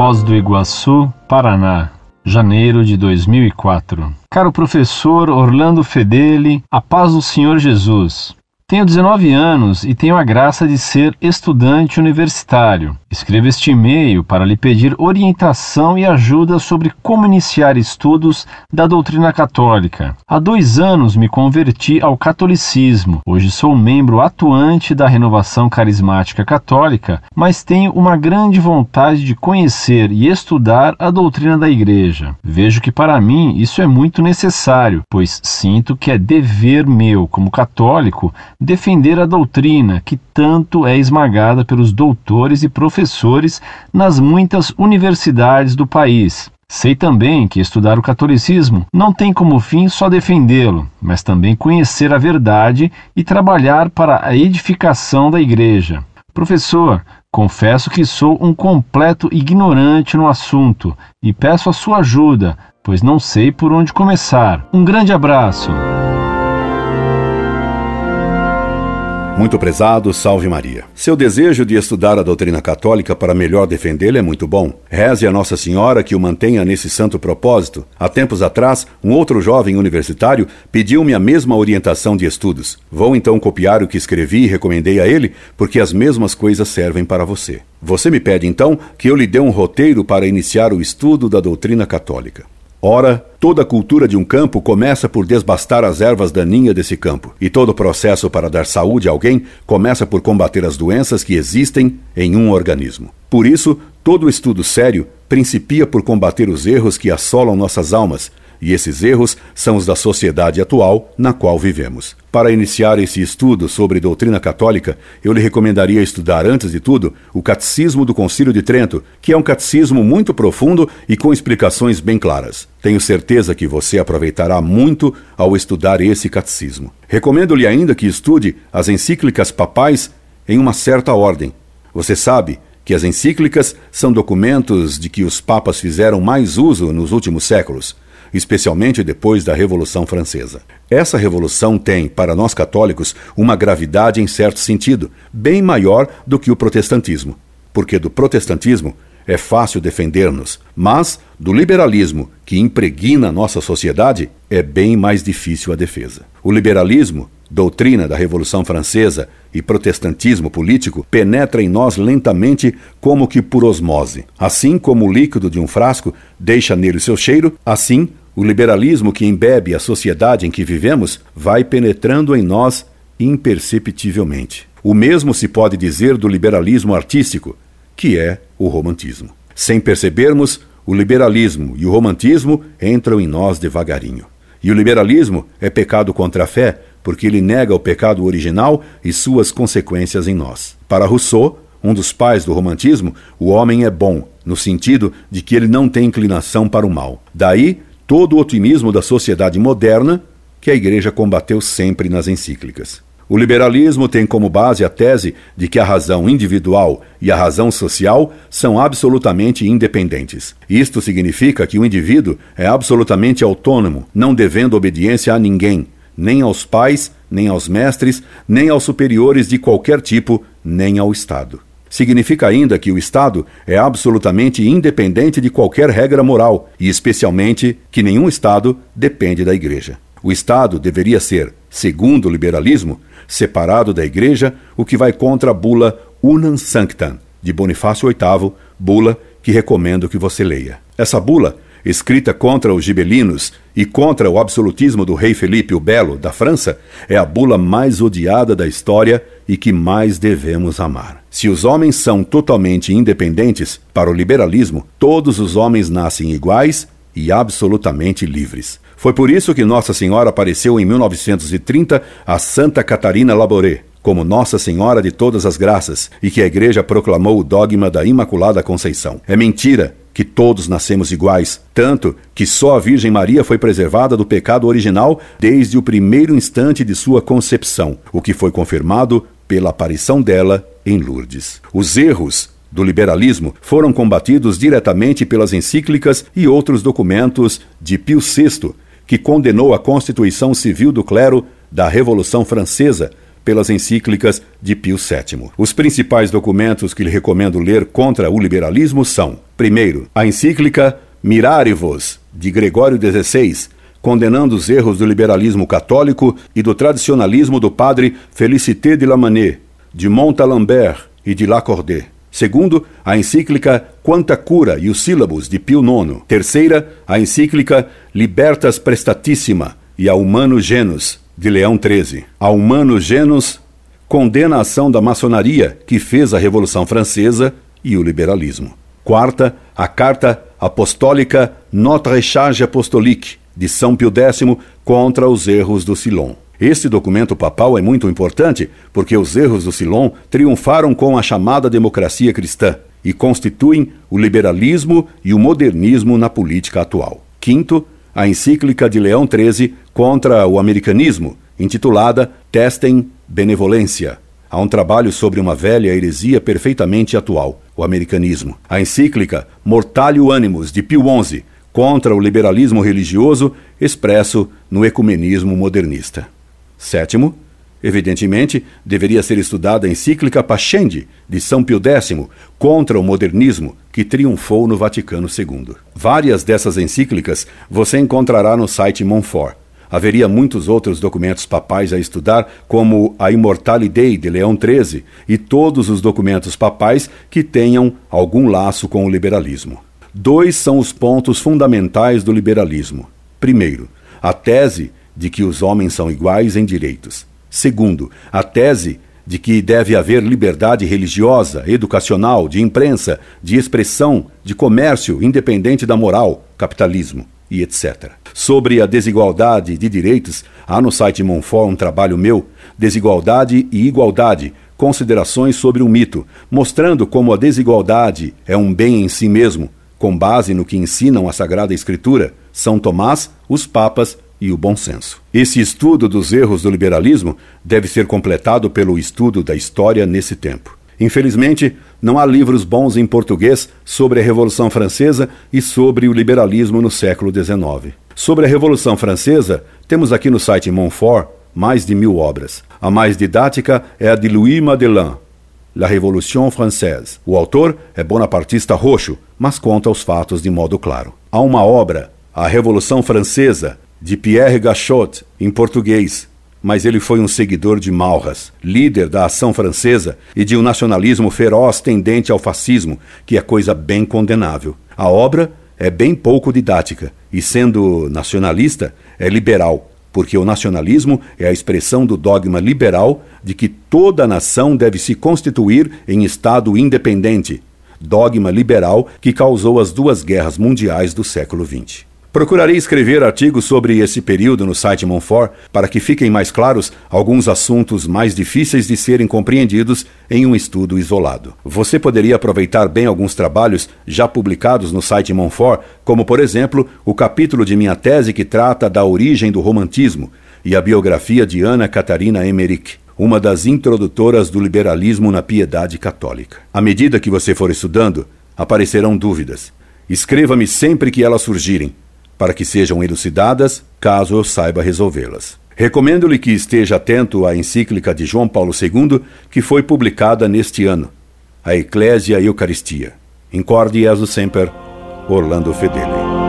Foz do Iguaçu, Paraná, janeiro de 2004. Caro professor Orlando Fedeli, a paz do Senhor Jesus. Tenho 19 anos e tenho a graça de ser estudante universitário. Escrevo este e-mail para lhe pedir orientação e ajuda sobre como iniciar estudos da doutrina católica. Há dois anos me converti ao catolicismo. Hoje sou membro atuante da Renovação Carismática Católica, mas tenho uma grande vontade de conhecer e estudar a doutrina da Igreja. Vejo que para mim isso é muito necessário, pois sinto que é dever meu, como católico, defender a doutrina que tanto é esmagada pelos doutores e professores nas muitas universidades do país. Sei também que estudar o catolicismo não tem como fim só defendê-lo, mas também conhecer a verdade e trabalhar para a edificação da Igreja. Professor, confesso que sou um completo ignorante no assunto e peço a sua ajuda, pois não sei por onde começar. Um grande abraço! Muito prezado, salve Maria. Seu desejo de estudar a doutrina católica para melhor defendê-la é muito bom. Reze a Nossa Senhora que o mantenha nesse santo propósito. Há tempos atrás, um outro jovem universitário pediu-me a mesma orientação de estudos. Vou então copiar o que escrevi e recomendei a ele, porque as mesmas coisas servem para você. Você me pede então que eu lhe dê um roteiro para iniciar o estudo da doutrina católica. Ora, toda a cultura de um campo começa por desbastar as ervas daninhas desse campo, e todo o processo para dar saúde a alguém começa por combater as doenças que existem em um organismo. Por isso, todo estudo sério principia por combater os erros que assolam nossas almas, e esses erros são os da sociedade atual na qual vivemos. Para iniciar esse estudo sobre doutrina católica, eu lhe recomendaria estudar, antes de tudo, o Catecismo do Concílio de Trento, que é um catecismo muito profundo e com explicações bem claras. Tenho certeza que você aproveitará muito ao estudar esse catecismo. Recomendo-lhe ainda que estude as encíclicas papais em uma certa ordem. Você sabe que as encíclicas são documentos de que os papas fizeram mais uso nos últimos séculos especialmente depois da Revolução Francesa. Essa revolução tem, para nós católicos, uma gravidade em certo sentido, bem maior do que o protestantismo. Porque do protestantismo é fácil defender-nos, mas do liberalismo, que impregna nossa sociedade, é bem mais difícil a defesa. O liberalismo, doutrina da Revolução Francesa e protestantismo político penetra em nós lentamente como que por osmose. Assim como o líquido de um frasco deixa nele seu cheiro, assim o liberalismo que embebe a sociedade em que vivemos vai penetrando em nós imperceptivelmente. O mesmo se pode dizer do liberalismo artístico, que é o romantismo. Sem percebermos, o liberalismo e o romantismo entram em nós devagarinho. E o liberalismo é pecado contra a fé, porque ele nega o pecado original e suas consequências em nós. Para Rousseau, um dos pais do romantismo, o homem é bom, no sentido de que ele não tem inclinação para o mal. Daí todo o otimismo da sociedade moderna que a Igreja combateu sempre nas encíclicas. O liberalismo tem como base a tese de que a razão individual e a razão social são absolutamente independentes. Isto significa que o indivíduo é absolutamente autônomo, não devendo obediência a ninguém, nem aos pais, nem aos mestres, nem aos superiores de qualquer tipo, nem ao Estado. Significa ainda que o Estado é absolutamente independente de qualquer regra moral, e especialmente que nenhum Estado depende da Igreja. O Estado deveria ser, segundo o liberalismo, separado da Igreja, o que vai contra a bula Unam Sanctam, de Bonifácio VIII, bula que recomendo que você leia. Essa bula escrita contra os gibelinos e contra o absolutismo do rei Felipe o Belo da França, é a bula mais odiada da história e que mais devemos amar. Se os homens são totalmente independentes, para o liberalismo, todos os homens nascem iguais e absolutamente livres. Foi por isso que Nossa Senhora apareceu em 1930 a Santa Catarina Laboré, como Nossa Senhora de Todas as Graças, e que a Igreja proclamou o dogma da Imaculada Conceição. É mentira que todos nascemos iguais, tanto que só a Virgem Maria foi preservada do pecado original desde o primeiro instante de sua concepção, o que foi confirmado pela aparição dela em Lourdes. Os erros do liberalismo foram combatidos diretamente pelas encíclicas e outros documentos de Pio VI, que condenou a Constituição Civil do Clero da Revolução Francesa, pelas encíclicas de Pio VII. Os principais documentos que lhe recomendo ler contra o liberalismo são Primeiro, a encíclica Mirare-vos, de Gregório XVI, condenando os erros do liberalismo católico e do tradicionalismo do padre Félicité de Lamennais, de Montalembert e de Lacordaire. Segundo, a encíclica Quanta Cura e os Sílabos, de Pio IX. Terceira, a encíclica Libertas Prestatissima e a Humano Genus, de Leão XIII. A Humano Genus condena a ação da maçonaria que fez a Revolução Francesa e o liberalismo. Quarta, a Carta Apostólica Notre Charge Apostolique, de São Pio X contra os erros do Silon. Este documento papal é muito importante porque os erros do Silon triunfaram com a chamada democracia cristã e constituem o liberalismo e o modernismo na política atual. Quinto, a encíclica de Leão XIII contra o americanismo, intitulada Testem Benevolência. Há um trabalho sobre uma velha heresia perfeitamente atual, o americanismo. A encíclica Mortalio Animus, de Pio XI, contra o liberalismo religioso expresso no ecumenismo modernista. Sétimo, evidentemente, deveria ser estudada a encíclica Pascendi, de São Pio X, contra o modernismo, que triunfou no Vaticano II. Várias dessas encíclicas você encontrará no site Montfort. Haveria muitos outros documentos papais a estudar, como a Immortale Dei de Leão XIII e todos os documentos papais que tenham algum laço com o liberalismo. Dois são os pontos fundamentais do liberalismo. Primeiro, a tese de que os homens são iguais em direitos. Segundo, a tese de que deve haver liberdade religiosa, educacional, de imprensa, de expressão, de comércio, independente da moral, capitalismo e etc. Sobre a desigualdade de direitos, há no site Monfort um trabalho meu, Desigualdade e Igualdade, considerações sobre um mito, mostrando como a desigualdade é um bem em si mesmo, com base no que ensinam a Sagrada Escritura, São Tomás, os Papas e o bom senso. Esse estudo dos erros do liberalismo deve ser completado pelo estudo da história nesse tempo. Infelizmente, não há livros bons em português sobre a Revolução Francesa e sobre o liberalismo no século XIX. Sobre a Revolução Francesa, temos aqui no site Montfort mais de mil obras. A mais didática é a de Louis Madelin, La Révolution Française. O autor é bonapartista roxo, mas conta os fatos de modo claro. Há uma obra, A Revolução Francesa, de Pierre Gachot, em português, mas ele foi um seguidor de Maurras, líder da ação francesa e de um nacionalismo feroz tendente ao fascismo, que é coisa bem condenável. A obra é bem pouco didática e, sendo nacionalista, é liberal, porque o nacionalismo é a expressão do dogma liberal de que toda nação deve se constituir em Estado independente, dogma liberal que causou as duas guerras mundiais do século XX. Procurarei escrever artigos sobre esse período no site Monfort para que fiquem mais claros alguns assuntos mais difíceis de serem compreendidos em um estudo isolado. Você poderia aproveitar bem alguns trabalhos já publicados no site Monfort, como por exemplo o capítulo de minha tese que trata da origem do romantismo e a biografia de Ana Catarina Emmerich uma das introdutoras do liberalismo na piedade católica. À medida que você for estudando, aparecerão dúvidas. Escreva-me sempre que elas surgirem para que sejam elucidadas, caso eu saiba resolvê-las. Recomendo-lhe que esteja atento à encíclica de João Paulo II, que foi publicada neste ano, a Eclésia Eucaristia. Incorde Jesus Semper, Orlando Fedeli.